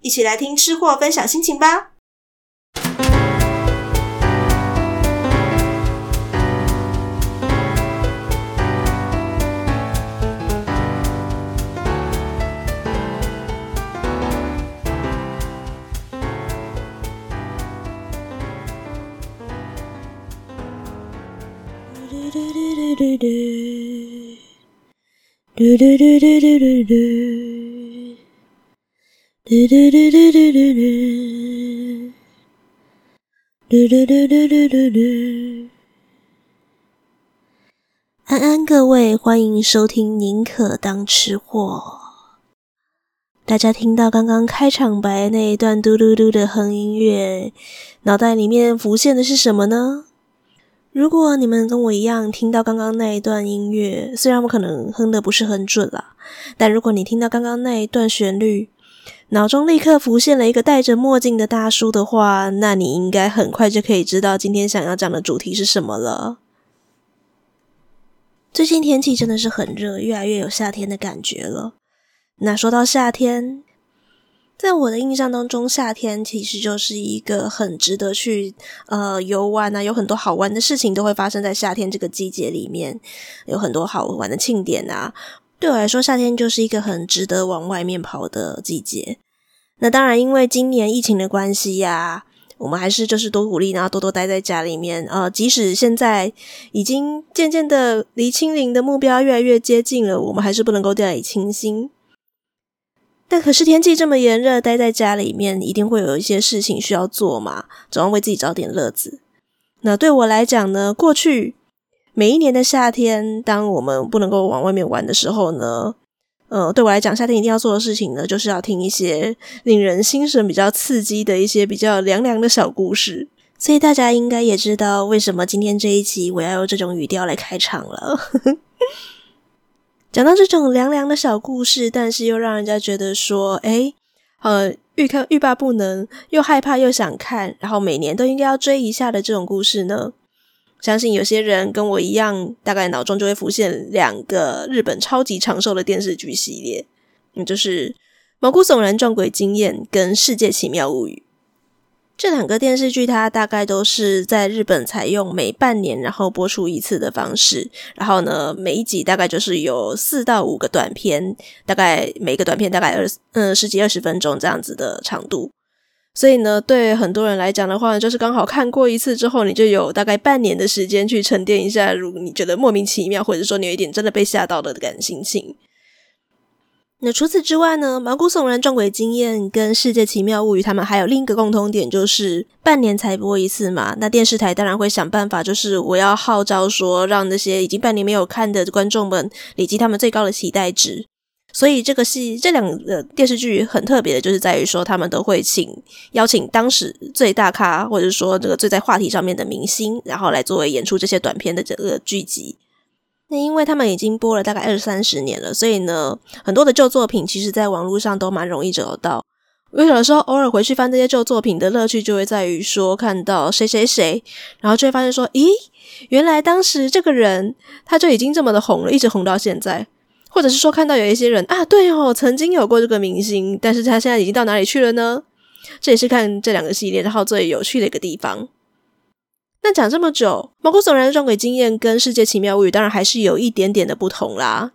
一起来听吃货分享心情吧！嘟嘟嘟嘟嘟嘟嘟嘟嘟嘟嘟嘟嘟嘟嘟嘟嘟嘟嘟，嘟嘟嘟嘟嘟嘟嘟。安安，各位，欢迎收听《宁可当吃货》。大家听到刚刚开场白那一段嘟嘟嘟的哼音乐，脑袋里面浮现的是什么呢？如果你们跟我一样听到刚刚那一段音乐，虽然我可能哼的不是很准啦，但如果你听到刚刚那一段旋律，脑中立刻浮现了一个戴着墨镜的大叔的话，那你应该很快就可以知道今天想要讲的主题是什么了。最近天气真的是很热，越来越有夏天的感觉了。那说到夏天，在我的印象当中，夏天其实就是一个很值得去呃游玩啊，有很多好玩的事情都会发生在夏天这个季节里面，有很多好玩的庆典啊。对我来说，夏天就是一个很值得往外面跑的季节。那当然，因为今年疫情的关系呀、我们还是就是多鼓励，然后多多待在家里面。呃，即使现在已经渐渐的离清零的目标越来越接近了，我们还是不能够掉以轻心。但可是天气这么炎热，待在家里面一定会有一些事情需要做嘛，总要为自己找点乐子。那对我来讲呢，过去每一年的夏天，当我们不能够往外面玩的时候呢，呃，对我来讲，夏天一定要做的事情呢，就是要听一些令人心神比较刺激的一些比较凉凉的小故事。所以大家应该也知道，为什么今天这一集我要用这种语调来开场了。讲到这种凉凉的小故事，但是又让人家觉得说，诶，呃，欲看欲罢不能，又害怕又想看，然后每年都应该要追一下的这种故事呢，相信有些人跟我一样，大概脑中就会浮现两个日本超级长寿的电视剧系列，嗯，就是《毛骨悚然撞鬼经验》跟《世界奇妙物语》。这两个电视剧，它大概都是在日本采用每半年然后播出一次的方式，然后呢，每一集大概就是有四到五个短片，大概每个短片大概二嗯十几二十分钟这样子的长度。所以呢，对很多人来讲的话，就是刚好看过一次之后，你就有大概半年的时间去沉淀一下，如果你觉得莫名其妙，或者说你有一点真的被吓到了的感心情。那除此之外呢，毛骨悚然撞鬼经验跟世界奇妙物语，他们还有另一个共通点，就是半年才播一次嘛。那电视台当然会想办法，就是我要号召说，让那些已经半年没有看的观众们累积他们最高的期待值。所以这个戏这两个电视剧很特别的，就是在于说，他们都会请邀请当时最大咖，或者说这个最在话题上面的明星，然后来作为演出这些短片的这个剧集。那因为他们已经播了大概二三十年了，所以呢，很多的旧作品其实在网络上都蛮容易找到。我有的时候偶尔回去翻这些旧作品的乐趣，就会在于说看到谁谁谁，然后就会发现说，咦，原来当时这个人他就已经这么的红了，一直红到现在。或者是说看到有一些人啊，对哦，曾经有过这个明星，但是他现在已经到哪里去了呢？这也是看这两个系列然后最有趣的一个地方。那讲这么久，毛骨悚然的撞鬼经验跟世界奇妙物语当然还是有一点点的不同啦。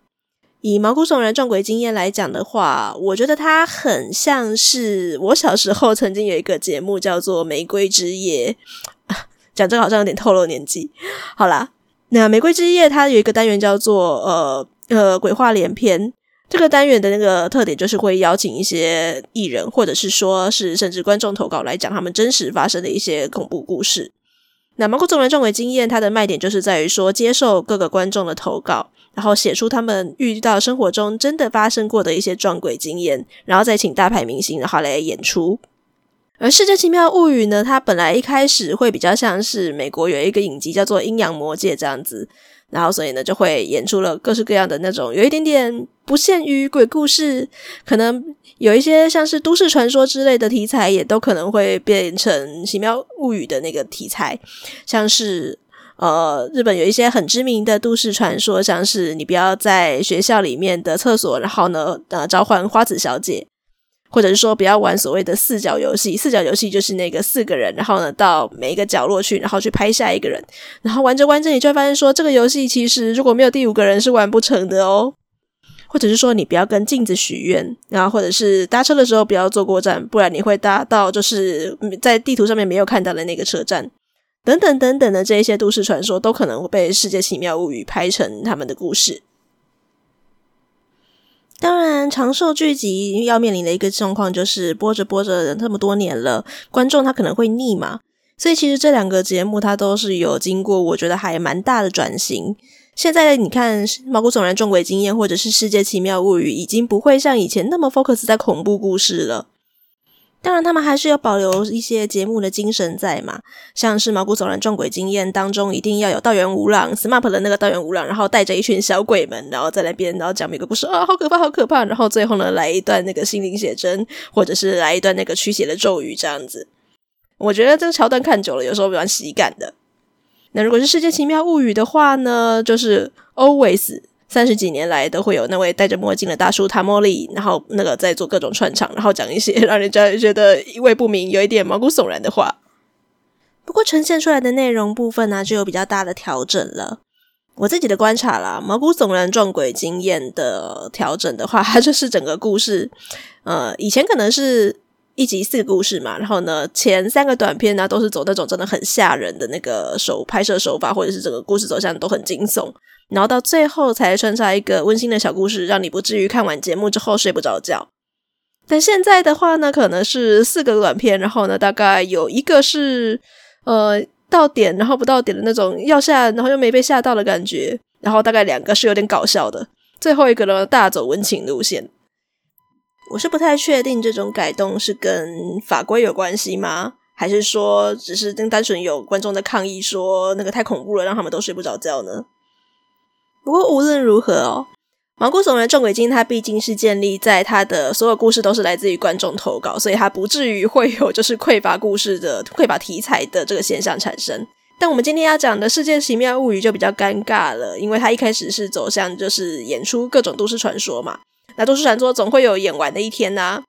以毛骨悚然撞鬼经验来讲的话，我觉得它很像是我小时候曾经有一个节目叫做《玫瑰之夜》，讲这个好像有点透露年纪。好啦，那《玫瑰之夜》它有一个单元叫做呃呃鬼话连篇，这个单元的那个特点就是会邀请一些艺人，或者是说是甚至观众投稿来讲他们真实发生的一些恐怖故事。那毛骨悚然撞鬼经验，它的卖点就是在于说，接受各个观众的投稿，然后写出他们遇到生活中真的发生过的一些撞鬼经验，然后再请大牌明星然后来演出。而《世界奇妙物语》呢，它本来一开始会比较像是美国有一个影集叫做《阴阳魔界》这样子。然后，所以呢，就会演出了各式各样的那种，有一点点不限于鬼故事，可能有一些像是都市传说之类的题材，也都可能会变成奇妙物语的那个题材。像是呃，日本有一些很知名的都市传说，像是你不要在学校里面的厕所，然后呢，呃，召唤花子小姐。或者是说不要玩所谓的四角游戏，四角游戏就是那个四个人，然后呢到每一个角落去，然后去拍下一个人，然后玩着玩着你就会发现说这个游戏其实如果没有第五个人是玩不成的哦。或者是说你不要跟镜子许愿，然后或者是搭车的时候不要坐过站，不然你会搭到就是在地图上面没有看到的那个车站，等等等等的这一些都市传说都可能会被《世界奇妙物语》拍成他们的故事。当然，长寿剧集要面临的一个状况就是播着播着这么多年了，观众他可能会腻嘛。所以其实这两个节目它都是有经过，我觉得还蛮大的转型。现在你看《毛骨悚然重鬼经验》或者是《世界奇妙物语》，已经不会像以前那么 focus 在恐怖故事了。当然，他们还是有保留一些节目的精神在嘛，像是《毛骨悚然撞鬼经验》当中，一定要有道元无郎 SMAP 的那个道元无郎，然后带着一群小鬼们，然后在那边，然后讲每个故事啊，好可怕，好可怕，然后最后呢，来一段那个心灵写真，或者是来一段那个驱邪的咒语这样子。我觉得这个桥段看久了，有时候蛮喜感的。那如果是《世界奇妙物语》的话呢，就是 Always。三十几年来都会有那位戴着墨镜的大叔塔莫利，然后那个在做各种串场，然后讲一些让人家觉得意味不明、有一点毛骨悚然的话。不过呈现出来的内容部分呢、就有比较大的调整了。我自己的观察啦，毛骨悚然撞鬼经验的调整的话，它就是整个故事，呃，以前可能是一集四个故事嘛，然后呢，前三个短片呢都是走那种真的很吓人的那个手拍摄手法，或者是整个故事走向都很惊悚。然后到最后才穿插一个温馨的小故事，让你不至于看完节目之后睡不着觉。但现在的话呢，可能是四个短片，然后呢，大概有一个是呃到点，然后不到点的那种要吓，然后又没被吓到的感觉。然后大概两个是有点搞笑的，最后一个呢大走温情路线。我是不太确定这种改动是跟法规有关系吗？还是说只是单单纯有观众的抗议说那个太恐怖了，让他们都睡不着觉呢？不过无论如何哦，毛骨悚然撞鬼经它毕竟是建立在它的所有故事都是来自于观众投稿，所以它不至于会有就是 匮乏故事的匮乏题材的这个现象产生。但我们今天要讲的世界奇妙物语就比较尴尬了，因为它一开始是走向就是演出各种都市传说嘛，那都市传说总会有演完的一天呐、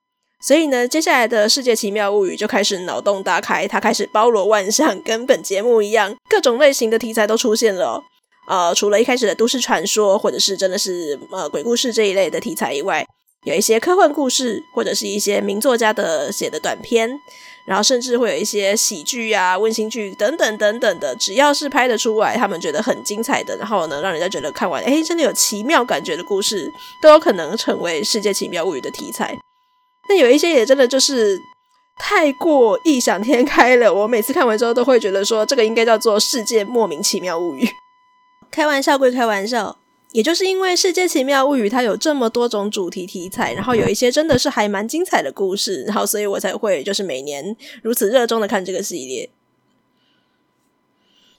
所以呢，接下来的世界奇妙物语就开始脑洞大开，它开始包罗万象，跟本节目一样，各种类型的题材都出现了、呃，除了一开始的都市传说，或者是真的是呃鬼故事这一类的题材以外，有一些科幻故事，或者是一些名作家的写的短篇，然后甚至会有一些喜剧啊、温馨剧等等等等的，只要是拍得出来，他们觉得很精彩的，然后呢，让人家觉得看完哎，真的有奇妙感觉的故事，都有可能成为《世界奇妙物语》的题材。那有一些也真的就是太过异想天开了，我每次看完之后都会觉得说，这个应该叫做《世界莫名其妙物语》。开玩笑归开玩笑，也就是因为《世界奇妙物语》它有这么多种主题题材，然后有一些真的是还蛮精彩的故事，然后所以我才会就是每年如此热衷的看这个系列。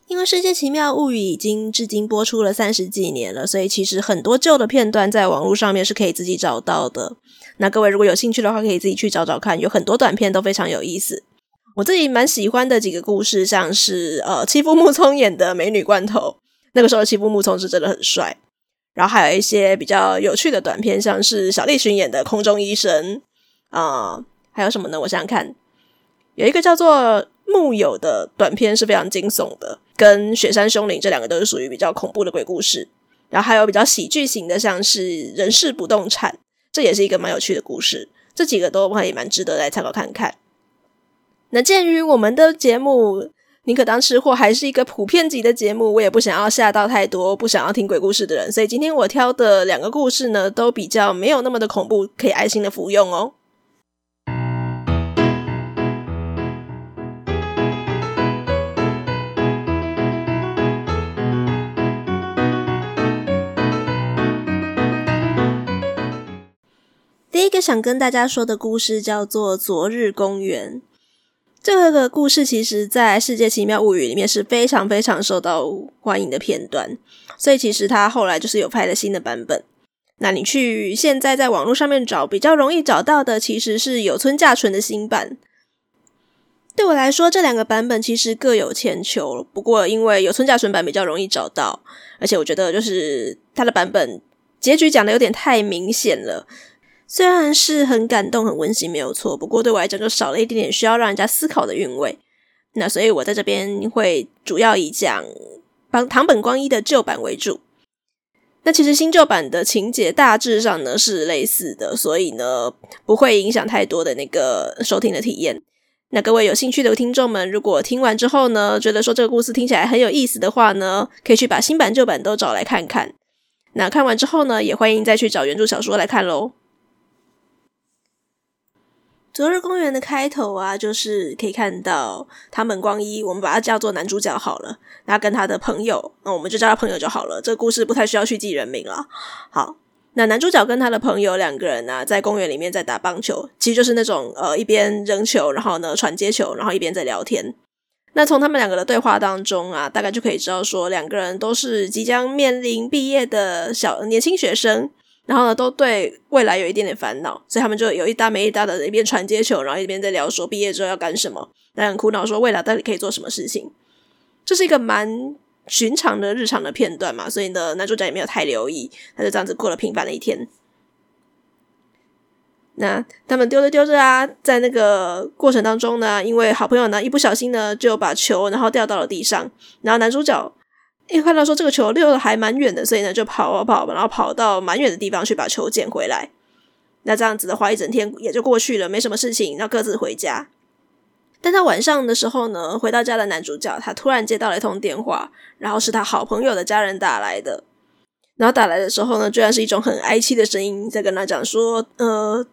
因为《世界奇妙物语》已经至今播出了三十几年了，所以其实很多旧的片段在网络上面是可以自己找到的。那各位如果有兴趣的话，可以自己去找找看，有很多短片都非常有意思。我自己蛮喜欢的几个故事，像是呃妻夫木聪演的《美女罐头》。那个时候欺负木聪是真的很帅，然后还有一些比较有趣的短片，像是小栗旬演的《空中医生》啊、呃，还有什么呢？我想想看，有一个叫做木有的短片是非常惊悚的，跟雪山凶灵这两个都是属于比较恐怖的鬼故事。然后还有比较喜剧型的，像是人事不动产，这也是一个蛮有趣的故事。这几个都还蛮值得来参考看看。那鉴于我们的节目。宁可当吃货还是一个普遍级的节目，我也不想要吓到太多不想要听鬼故事的人，所以今天我挑的两个故事呢，都比较没有那么的恐怖，可以安心的服用哦。第一个想跟大家说的故事叫做《昨日公园》。这个故事其实，在《世界奇妙物语》里面是非常非常受到欢迎的片段，所以其实它后来就是有拍了新的版本。那你去现在在网络上面找，比较容易找到的，其实是有村架纯的新版。对我来说，这两个版本其实各有千秋。不过，因为有村架纯版比较容易找到，而且我觉得就是它的版本结局讲的有点太明显了。虽然是很感动、很温馨，没有错，不过对我来讲就少了一点点需要让人家思考的韵味。那所以我在这边会主要以讲帮堂本光一的旧版为主。那其实新旧版的情节大致上呢是类似的，所以呢不会影响太多的那个收听的体验。那各位有兴趣的听众们，如果听完之后呢，觉得说这个故事听起来很有意思的话呢，可以去把新版旧版都找来看看。那看完之后呢，也欢迎再去找原著小说来看喽。昨日公园的开头啊，就是可以看到他们光一，我们把他叫做男主角好了。那跟他的朋友，那我们就叫他朋友就好了。这个故事不太需要去记人名了。好，那男主角跟他的朋友两个人呢、啊，在公园里面在打棒球，其实就是那种呃一边扔球，然后呢传接球，然后一边在聊天。那从他们两个的对话当中啊，大概就可以知道说，两个人都是即将面临毕业的小年轻学生。然后呢，都对未来有一点点烦恼，所以他们就有一搭没一搭的，一边传接球，然后一边在聊说毕业之后要干什么，但很苦恼说未来到底可以做什么事情。这是一个蛮寻常的日常的片段嘛，所以呢，男主角也没有太留意，他就这样子过了平凡的一天。那他们丢着丢着啊，在那个过程当中呢，因为好朋友呢一不小心呢就把球然后掉到了地上，然后男主角。因为看到说这个球溜的还蛮远的，所以呢就跑啊跑，然后跑到蛮远的地方去把球捡回来。那这样子的话，一整天也就过去了，没什么事情，然后各自回家。但到晚上的时候呢，回到家的男主角他突然接到了一通电话，然后是他好朋友的家人打来的。然后打来的时候呢，居然是一种很哀戚的声音在跟他讲说：“呃，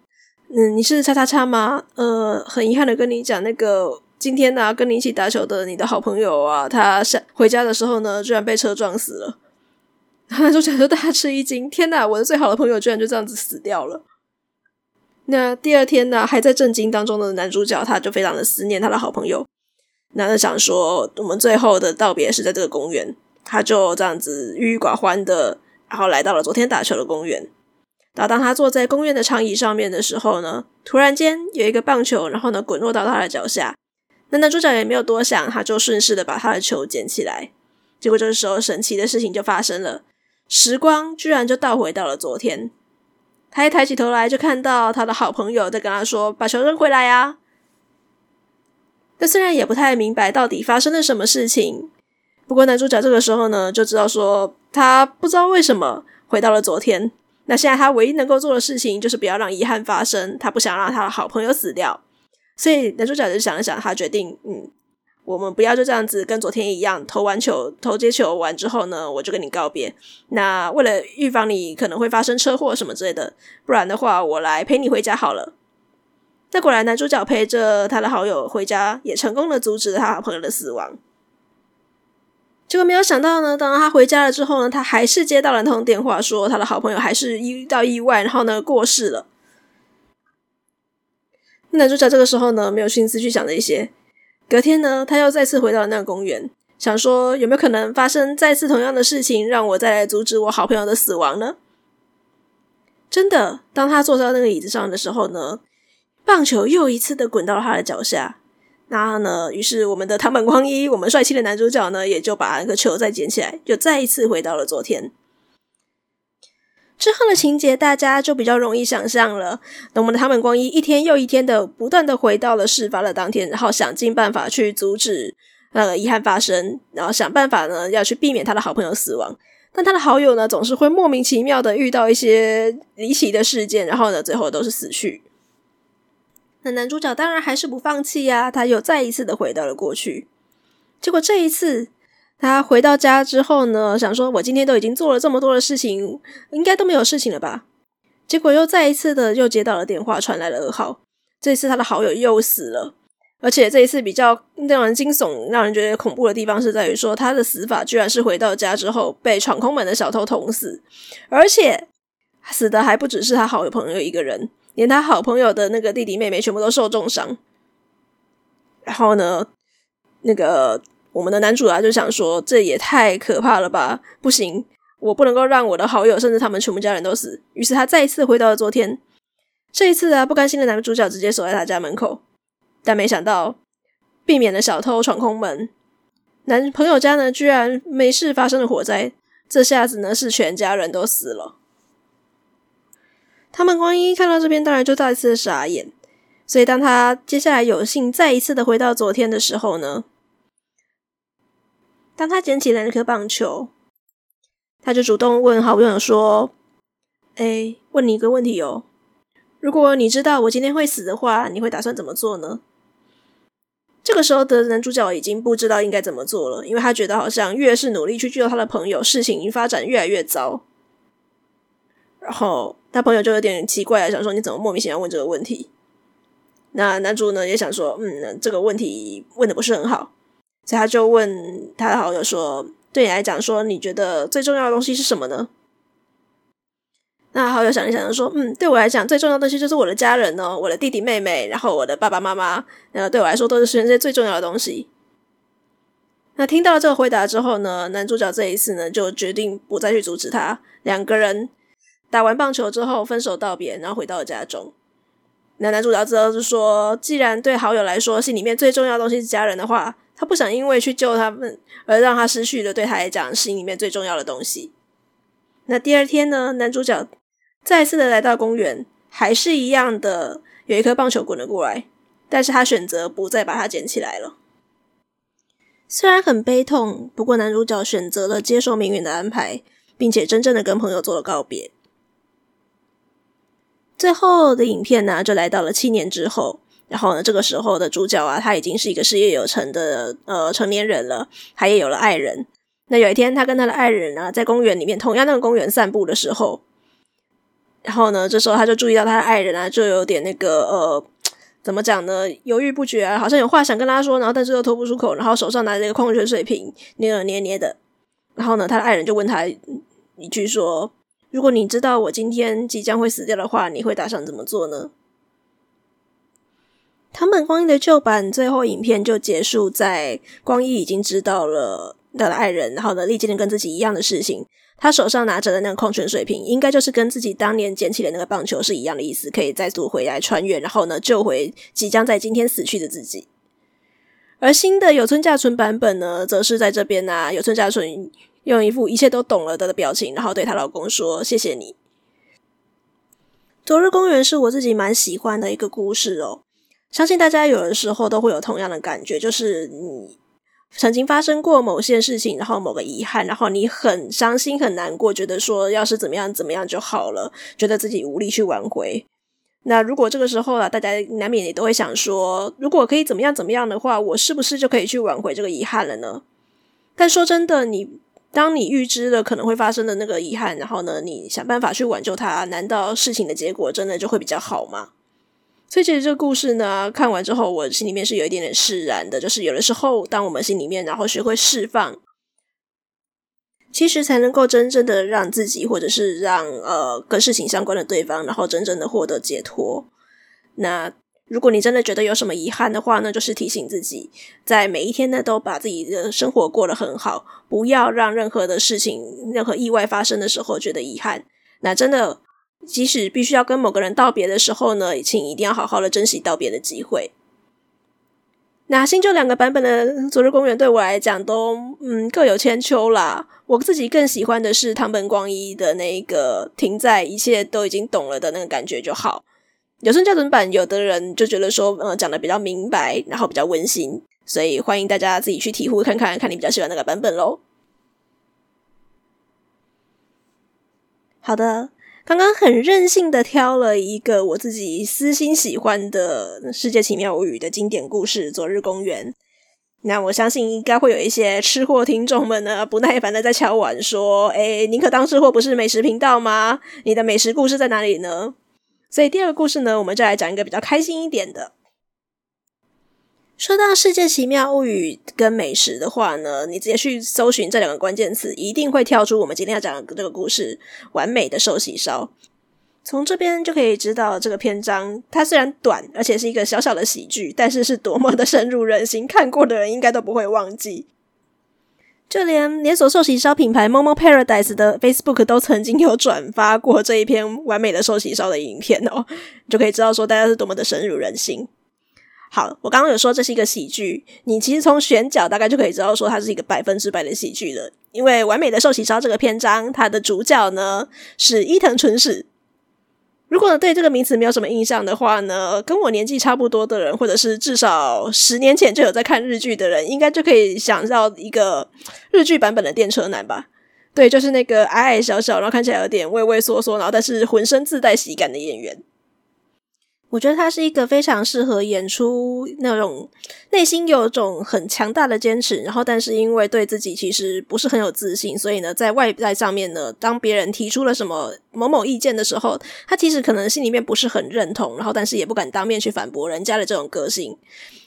嗯，你是叉叉叉吗？呃，很遗憾的跟你讲那个。”今天呢、跟你一起打球的你的好朋友啊，他下回家的时候呢，居然被车撞死了。男主角就大吃一惊，天哪，我的最好的朋友居然就这样子死掉了。那第二天呢，还在震惊当中的男主角，他就非常的思念他的好朋友，男的想说，我们最后的道别是在这个公园，他就这样子郁郁寡欢的，然后来到了昨天打球的公园。然后当他坐在公园的长椅上面的时候呢，突然间有一个棒球，然后呢滚落到他的脚下。那男主角也没有多想，他就顺势的把他的球捡起来。结果这个时候，神奇的事情就发生了，时光居然就倒回到了昨天。他一抬起头来，就看到他的好朋友在跟他说：“把球扔回来呀！”他虽然也不太明白到底发生了什么事情，不过男主角这个时候呢，就知道说他不知道为什么回到了昨天。那现在他唯一能够做的事情，就是不要让遗憾发生。他不想让他的好朋友死掉。所以男主角就想了想，他决定，嗯，我们不要就这样子跟昨天一样，投完球、投接球完之后呢，我就跟你告别。那为了预防你可能会发生车祸什么之类的，不然的话，我来陪你回家好了。那果然，男主角陪着他的好友回家，也成功的阻止了他好朋友的死亡。结果没有想到呢，当他回家了之后呢，他还是接到了通电话，说他的好朋友还是遇到意外，然后呢过世了。男主角这个时候呢，没有心思去想这些。隔天呢，他又再次回到了那个公园，想说有没有可能发生再次同样的事情，让我再来阻止我好朋友的死亡呢？真的，当他坐在那个椅子上的时候呢，棒球又一次的滚到了他的脚下。然后呢，于是我们的唐本光一，我们帅气的男主角呢，也就把那个球再捡起来，就再一次回到了昨天。之后的情节大家就比较容易想象了。那我们的堂本光一一天又一天的不断的回到了事发的当天，然后想尽办法去阻止那个遗憾发生，然后想办法呢要去避免他的好朋友死亡。但他的好友呢总是会莫名其妙的遇到一些离奇的事件，然后呢最后都是死去。那男主角当然还是不放弃呀，他又再一次的回到了过去。结果这一次，他回到家之后呢，想说：“我今天都已经做了这么多的事情，应该都没有事情了吧？”结果又再一次的又接到了电话，传来了噩耗。这一次他的好友又死了，而且这一次比较让人惊悚、让人觉得恐怖的地方是在于说，他的死法居然是回到家之后被闯空门的小偷捅死，而且死的还不只是他好友朋友一个人，连他好朋友的那个弟弟妹妹全部都受重伤。然后呢，那个我们的男主啊就想说，这也太可怕了吧，不行，我不能够让我的好友甚至他们全部家人都死。于是他再一次回到了昨天。这一次啊，不甘心的男主角直接守在他家门口，但没想到避免了小偷闯空门，男朋友家呢居然没事发生了火灾，这下子呢是全家人都死了。他们光一看到这边，当然就再一次傻眼。所以当他接下来有幸再一次的回到昨天的时候呢，当他捡起了那颗棒球，他就主动问好朋友说：“哎，问你一个问题哦。”如果你知道我今天会死的话，你会打算怎么做呢？这个时候的男主角已经不知道应该怎么做了，因为他觉得好像越是努力去救他的朋友，事情发展越来越糟。然后他朋友就有点奇怪，想说你怎么莫名其妙问这个问题？那男主呢也想说，嗯，这个问题问的不是很好，所以他就问他的好友说：“对你来讲，说你觉得最重要的东西是什么呢？”那好友想一想，就说：“嗯，对我来讲，最重要的东西就是我的家人哦，我的弟弟妹妹，然后我的爸爸妈妈，呃，对我来说都是全世界最重要的东西。”那听到了这个回答之后呢，男主角这一次呢就决定不再去阻止他。两个人打完棒球之后分手道别，然后回到了家中。那男主角知道是说，既然对好友来说心里面最重要的东西是家人的话，他不想因为去救他们而让他失去了对他来讲心里面最重要的东西。那第二天呢，男主角。再次的来到公园，还是一样的，有一颗棒球滚了过来，但是他选择不再把它捡起来了。虽然很悲痛，不过男主角选择了接受命运的安排，并且真正的跟朋友做了告别。最后的影片呢，就来到了七年之后，然后呢，这个时候的主角啊，他已经是一个事业有成的呃成年人了，他也有了爱人。那有一天，他跟他的爱人啊，在公园里面，同样那个公园散步的时候。然后呢，这时候他就注意到他的爱人啊，就有点那个呃，怎么讲呢？犹豫不决啊，好像有话想跟他说，然后但是又脱不出口，然后手上拿着一个矿泉水瓶，捏了捏捏的。然后呢，他的爱人就问他一句说：“如果你知道我今天即将会死掉的话，你会打算怎么做呢？”堂本光一的旧版最后影片就结束在光一已经知道了他的爱人，然后呢，历经了跟自己一样的事情。他手上拿着的那个矿泉水瓶，应该就是跟自己当年捡起的那个棒球是一样的意思，可以再度回来穿越，然后呢，救回即将在今天死去的自己。而新的有村架纯版本呢，则是在这边呢、啊，有村架纯用一副一切都懂了的表情，然后对她老公说：“谢谢你。”昨日公园是我自己蛮喜欢的一个故事哦，相信大家有的时候都会有同样的感觉，就是你。曾经发生过某些事情，然后某个遗憾，然后你很伤心、很难过，觉得说要是怎么样怎么样就好了，觉得自己无力去挽回。那如果这个时候啊，大家难免也都会想说，如果可以怎么样怎么样的话，我是不是就可以去挽回这个遗憾了呢？但说真的，你当你预知了可能会发生的那个遗憾，然后呢，你想办法去挽救它，难道事情的结果真的就会比较好吗？所以其实这个故事呢，看完之后，我心里面是有一点点释然的。就是有的时候，当我们心里面然后学会释放，其实才能够真正的让自己，或者是让呃跟事情相关的对方，然后真正的获得解脱。那如果你真的觉得有什么遗憾的话呢，就是提醒自己，在每一天呢，都把自己的生活过得很好，不要让任何的事情、任何意外发生的时候觉得遗憾。那真的。即使必须要跟某个人道别的时候呢，请一定要好好的珍惜道别的机会。那新旧两个版本的《昨日公园》对我来讲都嗯各有千秋啦。我自己更喜欢的是唐本光一的那个停在一切都已经懂了的那个感觉就好。有声校准版，有的人就觉得说，嗯，讲的比较明白，然后比较温馨，所以欢迎大家自己去体会看看，看你比较喜欢哪个版本喽。好的。刚刚很任性的挑了一个我自己私心喜欢的《世界奇妙物语》的经典故事《昨日公园》，那我相信应该会有一些吃货听众们呢，不耐烦的在敲碗说：“诶，宁可当吃货，不是美食频道吗？你的美食故事在哪里呢？”所以第二个故事呢，我们就来讲一个比较开心一点的。说到《世界奇妙物语》跟美食的话呢，你直接去搜寻这两个关键词，一定会跳出我们今天要讲的这个故事——完美的寿喜烧。从这边就可以知道，这个篇章它虽然短，而且是一个小小的喜剧，但是是多么的深入人心，看过的人应该都不会忘记。就连连锁寿喜烧品牌 Momo Paradise 的 Facebook 都曾经有转发过这一篇完美的寿喜烧的影片哦，你就可以知道说大家是多么的深入人心。好，我刚刚有说这是一个喜剧，你其实从选角大概就可以知道说它是一个百分之百的喜剧了。因为《完美的寿喜烧》这个篇章，它的主角呢是伊藤淳史。如果对这个名词没有什么印象的话呢，跟我年纪差不多的人，或者是至少十年前就有在看日剧的人，应该就可以想到一个日剧版本的电车男吧？对，就是那个矮矮小小，然后看起来有点畏畏缩缩，然后但是浑身自带喜感的演员。我觉得他是一个非常适合演出那种内心有种很强大的坚持，然后但是因为对自己其实不是很有自信，所以呢，在外在上面呢，当别人提出了什么某某意见的时候，他其实可能心里面不是很认同，然后但是也不敢当面去反驳人家的这种个性。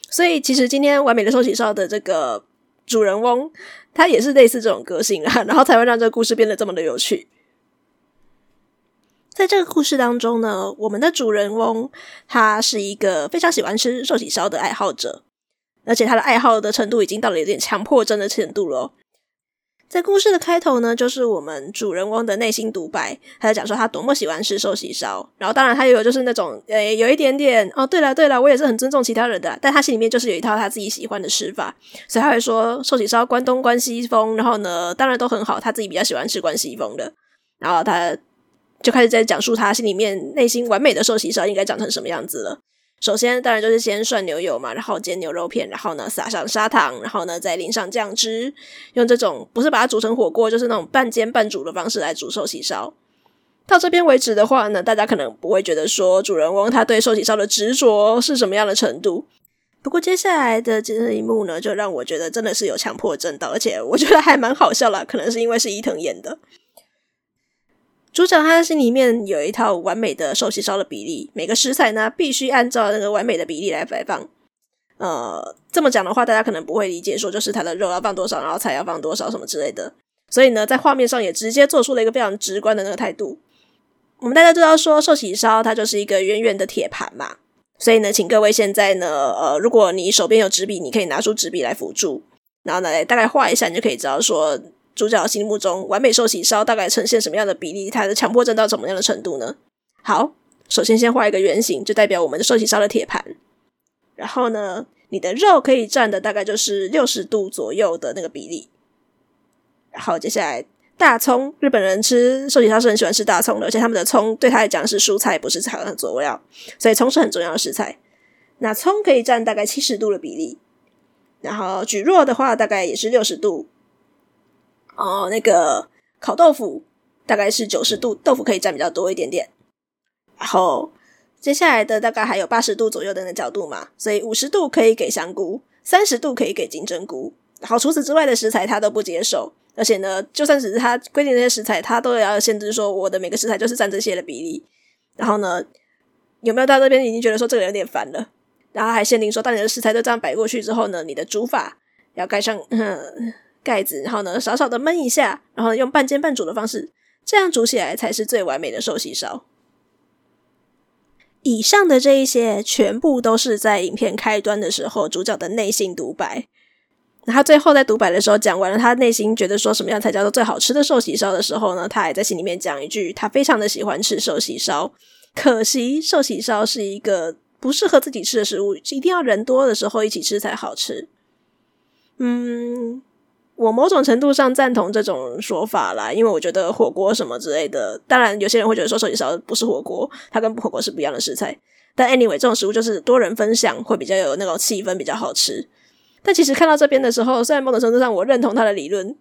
所以其实今天完美的寿喜烧的这个主人翁，他也是类似这种个性啊，然后才会让这个故事变得这么的有趣。在这个故事当中呢，我们的主人翁他是一个非常喜欢吃寿喜烧的爱好者，而且他的爱好的程度已经到了有点强迫症的程度了。在故事的开头呢，就是我们主人翁的内心独白，他在讲说他多么喜欢吃寿喜烧，然后当然他也有就是那种诶有一点点哦，对了对了，我也是很尊重其他人的，但他心里面就是有一套他自己喜欢的吃法，所以他会说寿喜烧关东关西风，然后呢，当然都很好，他自己比较喜欢吃关西风的，然后他。就开始在讲述他心里面内心完美的寿喜烧应该长成什么样子了。首先，当然就是先涮牛油嘛，然后煎牛肉片，然后呢撒上砂糖，然后呢再淋上酱汁，用这种不是把它煮成火锅，就是那种半煎半煮的方式来煮寿喜烧。到这边为止的话呢，大家可能不会觉得说主人翁他对寿喜烧的执着是什么样的程度。不过接下来的这一幕呢，就让我觉得真的是有强迫症到，而且我觉得还蛮好笑啦，可能是因为是伊藤演的。主角他的心里面有一套完美的寿喜烧的比例，每个食材呢必须按照那个完美的比例来摆放。呃，这么讲的话，大家可能不会理解，说就是他的肉要放多少，然后菜要放多少什么之类的。所以呢，在画面上也直接做出了一个非常直观的那个态度。我们大家都知道说寿喜烧它就是一个圆圆的铁盘嘛，所以呢，请各位现在呢，呃，如果你手边有纸笔，你可以拿出纸笔来辅助，然后呢，大概画一下，你就可以知道说。主角心目中完美寿喜烧大概呈现什么样的比例？它的强迫症到什么样的程度呢？好，首先先画一个圆形，就代表我们的寿喜烧的铁盘。然后呢，你的肉可以占的大概就是六十度左右的那个比例。然后接下来大葱，日本人吃寿喜烧是很喜欢吃大葱的，而且他们的葱对他来讲是蔬菜，不是菜的佐料，所以葱是很重要的食材。那葱可以占大概七十度的比例。然后蒟蒻的话，大概也是六十度。哦，那个烤豆腐大概是九十度，豆腐可以占比较多一点点。然后接下来的大概还有八十度左右的那角度嘛，所以五十度可以给香菇，三十度可以给金针菇。然后除此之外的食材他都不接受，而且呢，就算只是他规定那些食材，他都要限制说我的每个食材就是占这些的比例。然后呢，有没有到这边已经觉得说这个有点烦了？然后还限定说，当你的食材都这样摆过去之后呢，你的煮法要盖上。嗯盖子，然后呢，少少的焖一下，然后用半煎半煮的方式，这样煮起来才是最完美的寿喜烧。以上的这一些，全部都是在影片开端的时候主角的内心独白。然后最后在独白的时候讲完了，他内心觉得说什么样才叫做最好吃的寿喜烧的时候呢，他还在心里面讲一句：他非常的喜欢吃寿喜烧，可惜寿喜烧是一个不适合自己吃的食物，一定要人多的时候一起吃才好吃。嗯。我某种程度上赞同这种说法啦，因为我觉得火锅什么之类的，当然有些人会觉得说寿喜烧不是火锅，它跟火锅是不一样的食材。但 anyway，这种食物就是多人分享会比较有那种气氛，比较好吃。但其实看到这边的时候，虽然某种程度上我认同他的理论，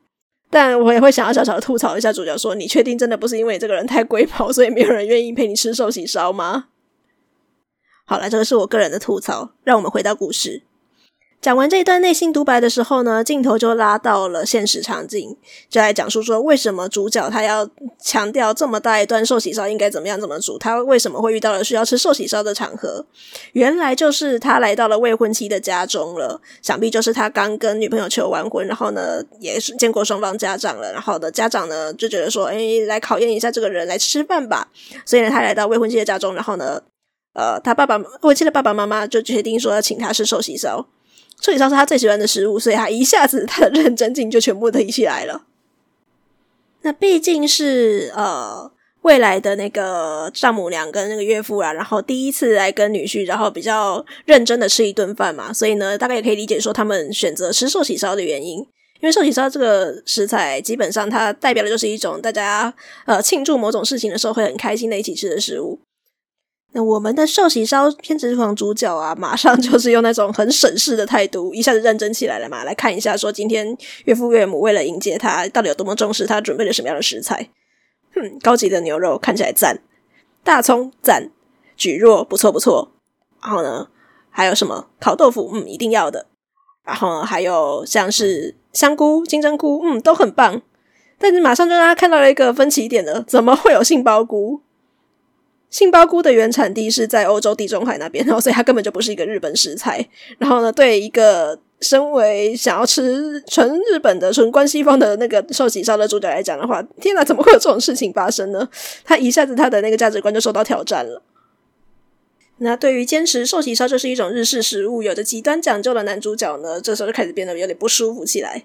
但我也会想要小小的吐槽一下主角说：“你确定真的不是因为这个人太龟毛，所以没有人愿意陪你吃寿喜烧吗？”好了，这个是我个人的吐槽。让我们回到故事。讲完这一段内心独白的时候呢，镜头就拉到了现实场景，就来讲述说为什么主角他要强调这么大一段寿喜烧应该怎么样怎么煮，他为什么会遇到了需要吃寿喜烧的场合？原来就是他来到了未婚妻的家中了，想必就是他刚跟女朋友求完婚，然后呢也是见过双方家长了，然后的家长呢就觉得说，哎，来考验一下这个人，来吃饭吧。所以呢，他来到未婚妻的家中，然后呢，呃，他爸爸未婚妻的爸爸妈妈就决定说要请他吃寿喜烧。寿喜烧是他最喜欢的食物，所以他一下子他的认真劲就全部提起来了。那毕竟是呃未来的那个丈母娘跟那个岳父啊，然后第一次来跟女婿，然后比较认真的吃一顿饭嘛，所以呢，大概也可以理解说他们选择吃寿喜烧的原因，因为寿喜烧这个食材基本上它代表的就是一种大家呃庆祝某种事情的时候会很开心的一起吃的食物。那我们的寿喜烧偏执狂主角啊，马上就是用那种很审视的态度，一下子认真起来了嘛。来看一下，说今天岳父岳母为了迎接他，到底有多么重视他准备了什么样的食材？哼，高级的牛肉看起来赞，大葱赞，蒟蒻不错不错。然后呢，还有什么烤豆腐？嗯，一定要的。然后还有像是香菇、金针菇，嗯，都很棒。但是马上就让他看到了一个分歧点了，怎么会有杏鲍菇？杏鲍菇的原产地是在欧洲地中海那边，然后所以它根本就不是一个日本食材。然后呢，对一个身为想要吃纯日本的、纯关西方的那个寿喜烧的主角来讲的话，天哪，怎么会有这种事情发生呢？他一下子他的那个价值观就受到挑战了。那对于坚持寿喜烧就是一种日式食物、有着极端讲究的男主角呢，这时候就开始变得有点不舒服起来。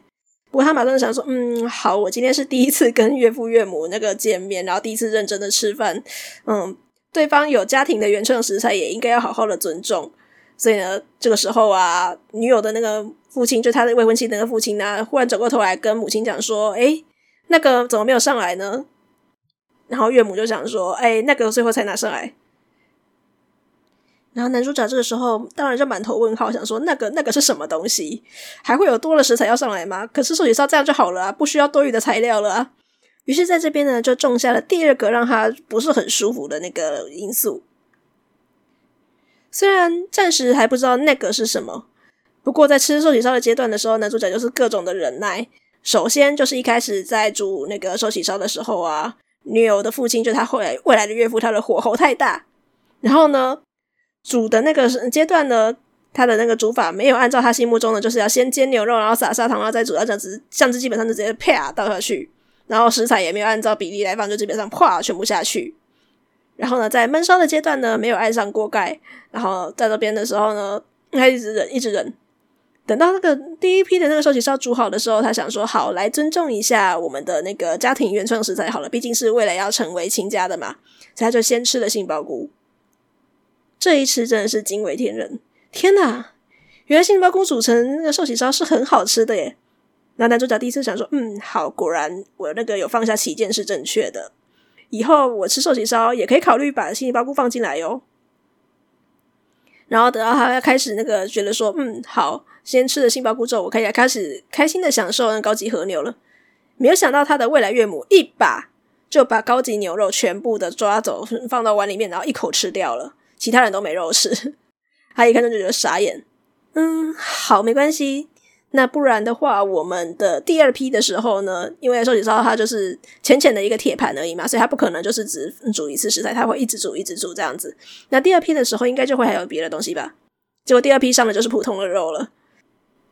不过他马上想说：“嗯，好，我今天是第一次跟岳父岳母那个见面，然后第一次认真的吃饭，嗯。”对方有家庭的原创食材，也应该要好好的尊重。所以呢，这个时候啊，女友的那个父亲，就他的未婚妻的那个父亲呢，忽然转过头来跟母亲讲说：“诶，那个怎么没有上来呢？”然后岳母就想说：“诶，那个最后才拿上来。”然后男主角这个时候当然就满头问号，想说：“那个那个是什么东西？还会有多的食材要上来吗？可是寿喜烧这样就好了啊，不需要多余的材料了啊。”于是，在这边呢，就种下了第二个让他不是很舒服的那个因素。虽然暂时还不知道那个是什么，不过在吃寿喜烧的阶段的时候，男主角就是各种的忍耐。首先，就是一开始在煮那个寿喜烧的时候啊，女友的父亲就他后来未来的岳父，他的火候太大。然后呢，煮的那个阶段呢，他的那个煮法没有按照他心目中的，就是要先煎牛肉，然后撒砂糖，然后再煮，到这样子，酱汁基本上就直接啪倒下去。然后食材也没有按照比例来放，就基本上啪全部下去。然后呢，在焖烧的阶段呢，没有按上锅盖。然后在这边的时候呢，他一直忍，一直忍。等到那个第一批的那个寿喜烧煮好的时候，他想说：“好，来尊重一下我们的那个家庭原创食材好了，毕竟是未来要成为亲家的嘛。”所以他就先吃了杏鲍菇。这一吃真的是惊为天人！天哪，原来杏鲍菇煮成那个寿喜烧是很好吃的耶！那男主角第一次想说：“嗯，好，果然我那个有放下起见是正确的。以后我吃寿喜烧也可以考虑把杏鲍菇放进来哟。”然后等到他要开始那个觉得说：“嗯，好，先吃了杏鲍菇之后，我可以开始开心的享受那高级和牛了。”没有想到他的未来岳母一把就把高级牛肉全部的抓走，放到碗里面，然后一口吃掉了，其他人都没肉吃。他一看就觉得傻眼。嗯，好，没关系。那不然的话，我们的第二批的时候呢，因为寿喜烧它就是浅浅的一个铁盘而已嘛，所以它不可能就是只煮一次食材，它会一直煮一直煮这样子。那第二批的时候，应该就会还有别的东西吧？结果第二批上的就是普通的肉了。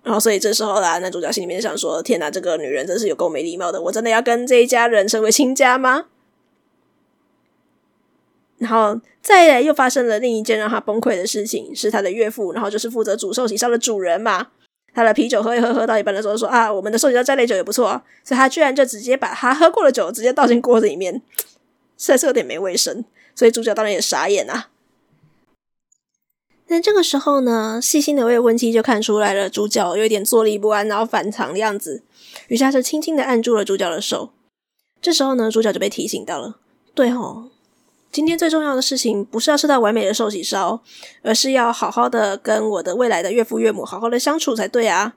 然后，所以这时候啦，男主角心里面想说：“天哪，这个女人真是有够没礼貌的！我真的要跟这一家人成为亲家吗？”然后再来又发生了另一件让他崩溃的事情，是他的岳父，然后就是负责煮寿喜烧的主人嘛。他的啤酒喝一喝，喝到一半的时候说：“啊，我们的寿喜烧加烈酒也不错。”所以他居然就直接把他喝过的酒直接倒进锅子里面，实在是有点没卫生。所以主角当然也傻眼啊。但这个时候呢，细心的未婚妻就看出来了，主角有点坐立不安，然后反常的样子，于是他就轻轻的按住了主角的手。这时候呢，主角就被提醒到了，对吼。今天最重要的事情不是要吃到完美的寿喜烧，而是要好好的跟我的未来的岳父岳母好好的相处才对啊。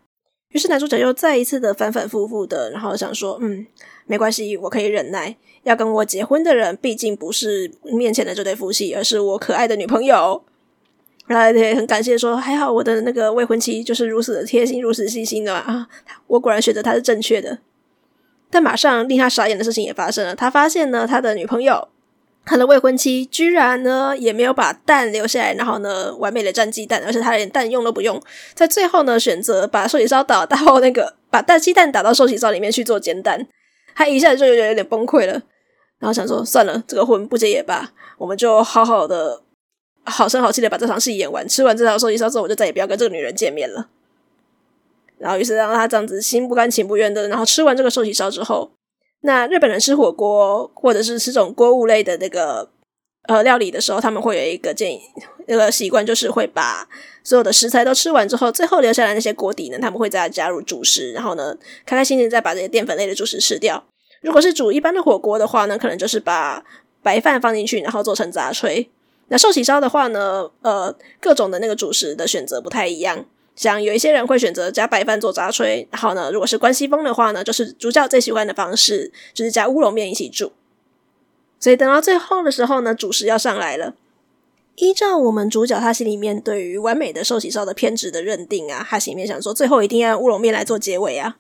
于是男主角又再一次的反反复复的，然后想说，嗯，没关系，我可以忍耐。要跟我结婚的人毕竟不是面前的这对夫妻，而是我可爱的女朋友。然后也很感谢说，还好我的那个未婚妻就是如此的贴心，如此细心的啊，我果然选择他是正确的。但马上令他傻眼的事情也发生了，他发现呢，他的女朋友，他的未婚妻居然呢也没有把蛋留下来，然后呢完美的蘸鸡蛋，而且他连蛋用都不用，在最后呢选择把寿喜烧倒到那个把蛋鸡蛋打到寿喜烧里面去做煎蛋，他一下子就有点有点崩溃了，然后想说算了，这个婚不结也罢，我们就好好的。好声好气的把这场戏演完，吃完这场寿喜烧之后，我就再也不要跟这个女人见面了。然后，于是让他这样子心不甘情不愿的，然后吃完这个寿喜烧之后，那日本人吃火锅或者是吃这种锅物类的那个呃料理的时候，他们会有一个建议，那个习惯就是会把所有的食材都吃完之后，最后留下来那些锅底呢，他们会再加入主食，然后呢，开开心心再把这些淀粉类的主食吃掉。如果是煮一般的火锅的话呢，可能就是把白饭放进去，然后做成杂炊。那寿喜烧的话呢，呃，各种的那个主食的选择不太一样。像有一些人会选择加白饭做杂炊，然后呢，如果是关西风的话呢，就是主角最喜欢的方式，就是加乌龙面一起煮。所以等到最后的时候呢，主食要上来了。依照我们主角他心里面对于完美的寿喜烧的偏执的认定啊，他心里面想说，最后一定要用乌龙面来做结尾啊。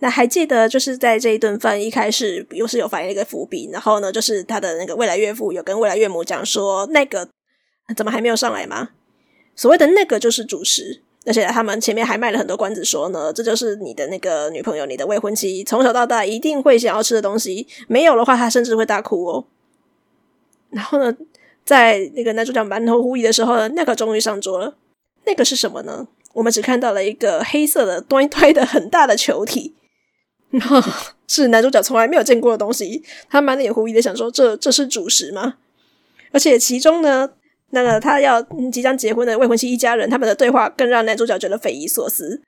那还记得，就是在这一顿饭一开始，又是有反映一个伏笔，然后呢，就是他的那个未来岳父有跟未来岳母讲说，那个怎么还没有上来吗？所谓的那个就是主食，而且他们前面还卖了很多关子，说呢，这就是你的那个女朋友，你的未婚妻，从小到大一定会想要吃的东西，没有的话，她甚至会大哭哦。然后呢，在那个男主角满头狐疑的时候呢，那个终于上桌了，那个是什么呢？我们只看到了一个黑色的、端端的很大的球体。然后是男主角从来没有见过的东西，他满脸狐疑的想说：“这这是主食吗？”而且其中呢，那个他要即将结婚的未婚妻一家人，他们的对话更让男主角觉得匪夷所思。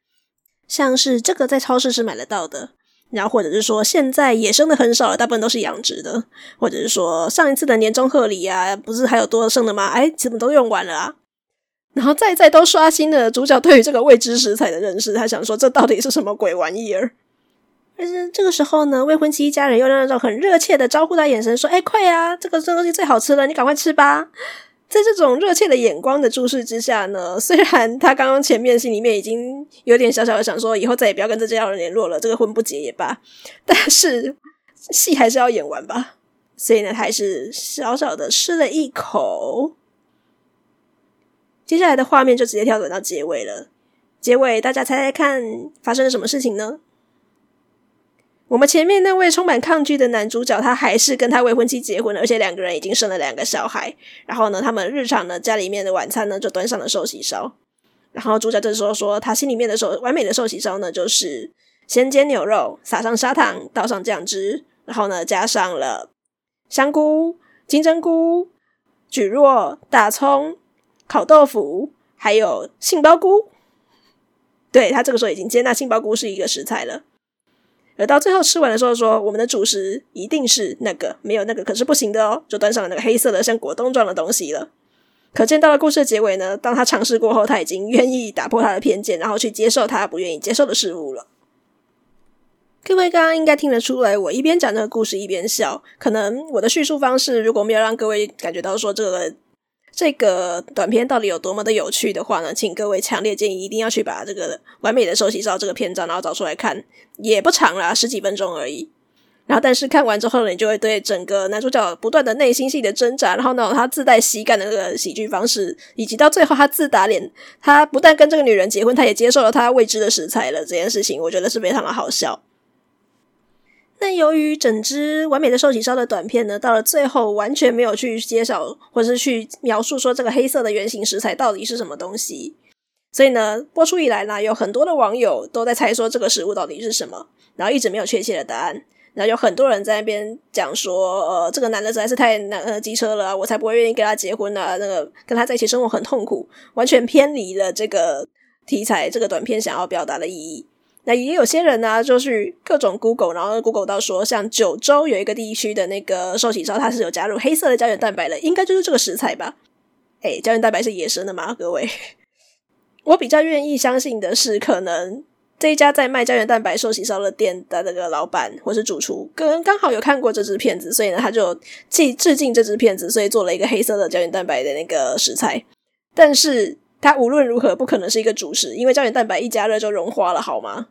像是这个在超市是买得到的，然后或者是说现在野生的很少了，大部分都是养殖的，或者是说上一次的年终贺礼啊，不是还有多剩的吗？哎，怎么都用完了啊？然后再再都刷新了主角对于这个未知食材的认识，他想说这到底是什么鬼玩意儿？但是这个时候呢，未婚妻一家人又让那种很热切的招呼他，眼神说：“哎，快呀，这个这东西最好吃了，你赶快吃吧。”在这种热切的眼光的注视之下呢，虽然他刚刚前面心里面已经有点小小的想说，以后再也不要跟这家人联络了，这个婚不结也罢，但是戏还是要演完吧，所以呢，他还是小小的吃了一口。接下来的画面就直接跳转到结尾了。结尾，大家猜猜看，发生了什么事情呢？我们前面那位充满抗拒的男主角，他还是跟他未婚妻结婚了，而且两个人已经生了两个小孩。然后呢，他们日常呢，家里面的晚餐呢，就端上了寿喜烧。然后主角这时候说，他心里面的寿完美的寿喜烧呢，就是先煎牛肉，撒上砂糖，倒上酱汁，然后呢，加上了香菇、金针菇、蒟蒻、大葱、烤豆腐，还有杏鲍菇。对，他这个时候已经接纳杏鲍菇是一个食材了。而到最后吃完的时候说，我们的主食一定是那个，没有那个可是不行的哦，就端上了那个黑色的像果冻状的东西了。可见到了故事的结尾呢，当他尝试过后，他已经愿意打破他的偏见，然后去接受他不愿意接受的事物了。各位刚刚应该听得出来，我一边讲这个故事一边笑，可能我的叙述方式如果没有让各位感觉到说这个。这个短片到底有多么的有趣的话呢？请各位强烈建议一定要去把这个完美的寿喜烧这个篇章，然后找出来看，也不长啦，十几分钟而已。然后，但是看完之后呢，你就会对整个男主角不断的内心戏的挣扎，然后呢，他自带喜感的那个喜剧方式，以及到最后他自打脸，他不但跟这个女人结婚，他也接受了他未知的食材了这件事情，我觉得是非常的好笑。那由于整支完美的寿喜烧的短片呢，到了最后完全没有去介绍或者是去描述说这个黑色的原型食材到底是什么东西，所以呢，播出以来呢，有很多的网友都在猜说这个食物到底是什么，然后一直没有确切的答案。然后有很多人在那边讲说，呃，这个男的实在是太难呃机车了，我才不会愿意跟他结婚啊，那个跟他在一起生活很痛苦，完全偏离了这个题材，这个短片想要表达的意义。那也有些人呢、就去各种 Google，然后 Google 到说，像九州有一个地区的那个寿喜烧，它是有加入黑色的胶原蛋白的，应该就是这个食材吧？诶，胶原蛋白是野生的吗？各位，我比较愿意相信的是，可能这一家在卖胶原蛋白寿喜烧的店的那个老板或是主厨，跟刚好有看过这支片子，所以呢，他就既致敬这支片子，所以做了一个黑色的胶原蛋白的那个食材。但是它无论如何不可能是一个主食，因为胶原蛋白一加热就融化了，好吗？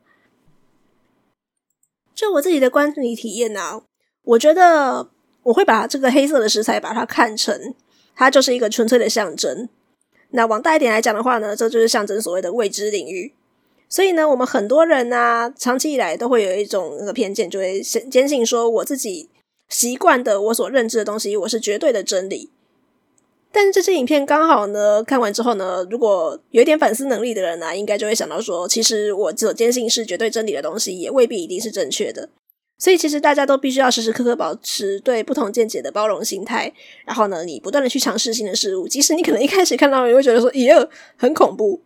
就我自己的观体体验啊，我觉得我会把这个黑色的食材把它看成，它就是一个纯粹的象征。那往大一点来讲的话呢，这就是象征所谓的未知领域。所以呢，我们很多人呢、长期以来都会有一种那个偏见，就会坚坚信说，我自己习惯的、我所认知的东西，我是绝对的真理。但是这支影片刚好呢，看完之后呢，如果有一点反思能力的人呢、啊，应该就会想到说，其实我所坚信是绝对真理的东西，也未必一定是正确的。所以，其实大家都必须要时时刻刻保持对不同见解的包容心态。然后呢，你不断的去尝试新的事物，即使你可能一开始看到，你会觉得说，咦，很恐怖。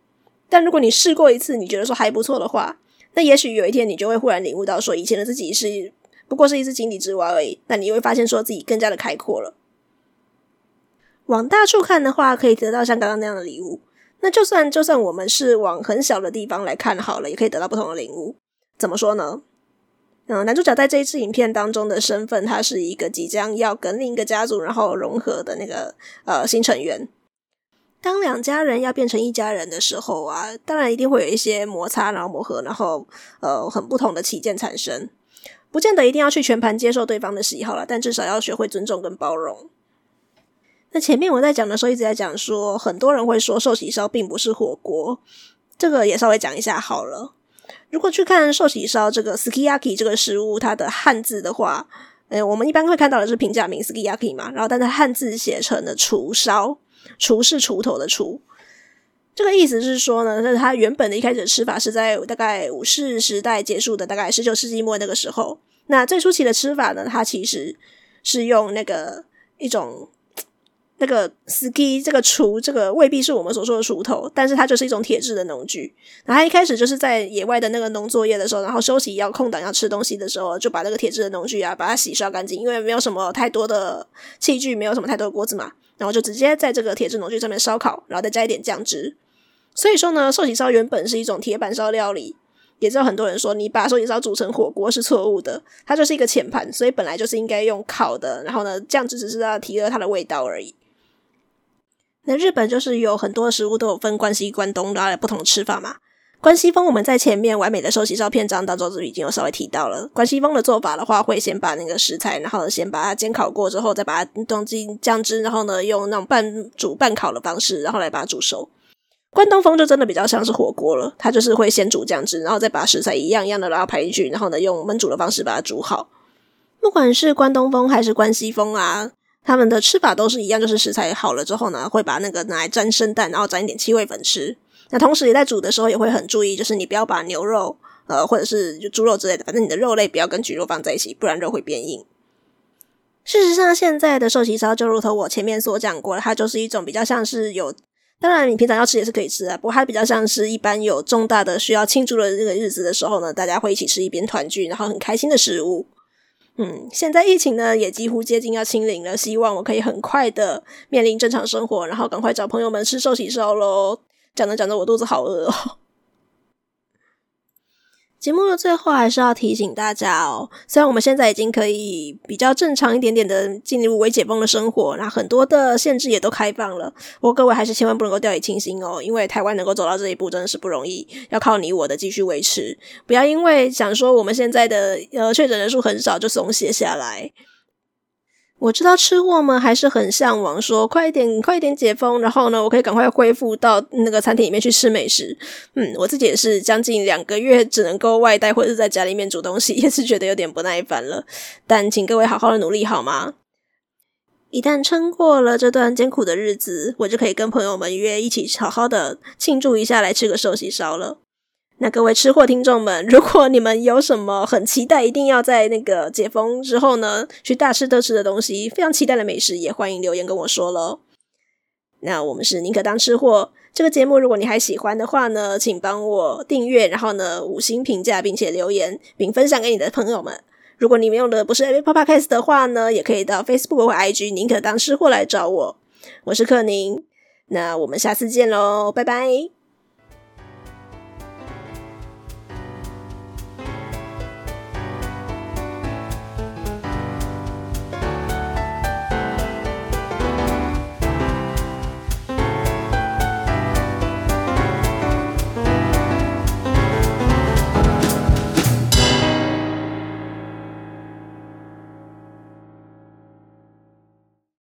但如果你试过一次，你觉得说还不错的话，那也许有一天你就会忽然领悟到，说以前的自己是不过是一只井底之蛙而已。那你会发现说自己更加的开阔了。往大处看的话，可以得到像刚刚那样的礼物。那就算就算我们是往很小的地方来看好了，也可以得到不同的领悟。怎么说呢？嗯，男主角在这一次影片当中的身份，他是一个即将要跟另一个家族然后融合的那个呃新成员。当两家人要变成一家人的时候啊，当然一定会有一些摩擦，然后磨合，然后呃很不同的起见产生。不见得一定要去全盘接受对方的喜好了，但至少要学会尊重跟包容。那前面我在讲的时候一直在讲说，很多人会说寿喜烧并不是火锅，这个也稍微讲一下好了。如果去看寿喜烧这个 sukiyaki 这个食物，它的汉字的话，呃，我们一般会看到的是平假名 sukiyaki 嘛，然后但它汉字写成了厨烧。厨是锄头的锄，这个意思是说呢，就是它原本的一开始的吃法是在大概武士时代结束的，大概十九世纪末那个时候。那最初期的吃法呢，它其实是用那个一种那个 ski 这个锄，这个未必是我们所说的锄头，但是它就是一种铁质的农具。然后一开始就是在野外的那个农作业的时候，然后休息要空档要吃东西的时候，就把那个铁质的农具啊，把它洗刷干净，因为没有什么太多的器具，没有什么太多的锅子嘛。然后就直接在这个铁质农具上面烧烤，然后再加一点酱汁。所以说呢，寿喜烧原本是一种铁板烧料理，也知道很多人说你把寿喜烧煮成火锅是错误的，它就是一个浅盘，所以本来就是应该用烤的。然后呢，酱汁只是要提了它的味道而已。那日本就是有很多食物都有分关西、关东，然后不同的吃法嘛。关西风，我们在前面完美的寿喜烧片章当中就已经有稍微提到了。关西风的做法的话，会先把那个食材，然后先把它煎烤过之后，再把它装进酱汁，然后呢，用那种半煮半烤的方式，然后来把它煮熟。关东风就真的比较像是火锅了，它就是会先煮酱汁，然后再把食材一样一样的然后排进去，然后呢，用焖煮的方式把它煮好。不管是关东风还是关西风啊，他们的吃法都是一样，就是食材好了之后呢，会把那个拿来沾生蛋，然后沾一点七味粉吃。那同时也在煮的时候也会很注意，就是你不要把牛肉，呃，或者是就猪肉之类的，反正你的肉类不要跟鸡肉放在一起，不然肉会变硬。事实上，现在的寿喜烧就如同我前面所讲过的，它就是一种比较像是有，当然你平常要吃也是可以吃啊，不过它比较像是一般有重大的需要庆祝的这个日子的时候呢，大家会一起吃一边团聚，然后很开心的食物。嗯，现在疫情呢也几乎接近要清零了，希望我可以很快的面临正常生活，然后赶快找朋友们吃寿喜烧喽。讲着讲着，我肚子好饿哦。节目的最后，还是要提醒大家哦，虽然我们现在已经可以比较正常一点点的进入微解封的生活，那很多的限制也都开放了，不过各位还是千万不能够掉以轻心哦，因为台湾能够走到这一步真的是不容易，要靠你我的继续维持，不要因为想说我们现在的呃确诊人数很少就松懈下来。我知道吃货们还是很向往说快一点，快一点解封，然后呢，我可以赶快恢复到那个餐厅里面去吃美食。嗯，我自己也是将近两个月只能够外带或者是在家里面煮东西，也是觉得有点不耐烦了。但请各位好好的努力好吗？一旦撑过了这段艰苦的日子，我就可以跟朋友们约一起好好的庆祝一下，来吃个寿喜烧了。那各位吃货听众们，如果你们有什么很期待，一定要在那个解封之后呢，去大吃特吃的东西，非常期待的美食，也欢迎留言跟我说喽。那我们是宁可当吃货这个节目，如果你还喜欢的话呢，请帮我订阅，然后呢五星评价，并且留言并分享给你的朋友们。如果你们用的不是 Apple Podcast 的话呢，也可以到 Facebook 或 IG 宁可当吃货来找我。我是克宁，那我们下次见喽，拜拜。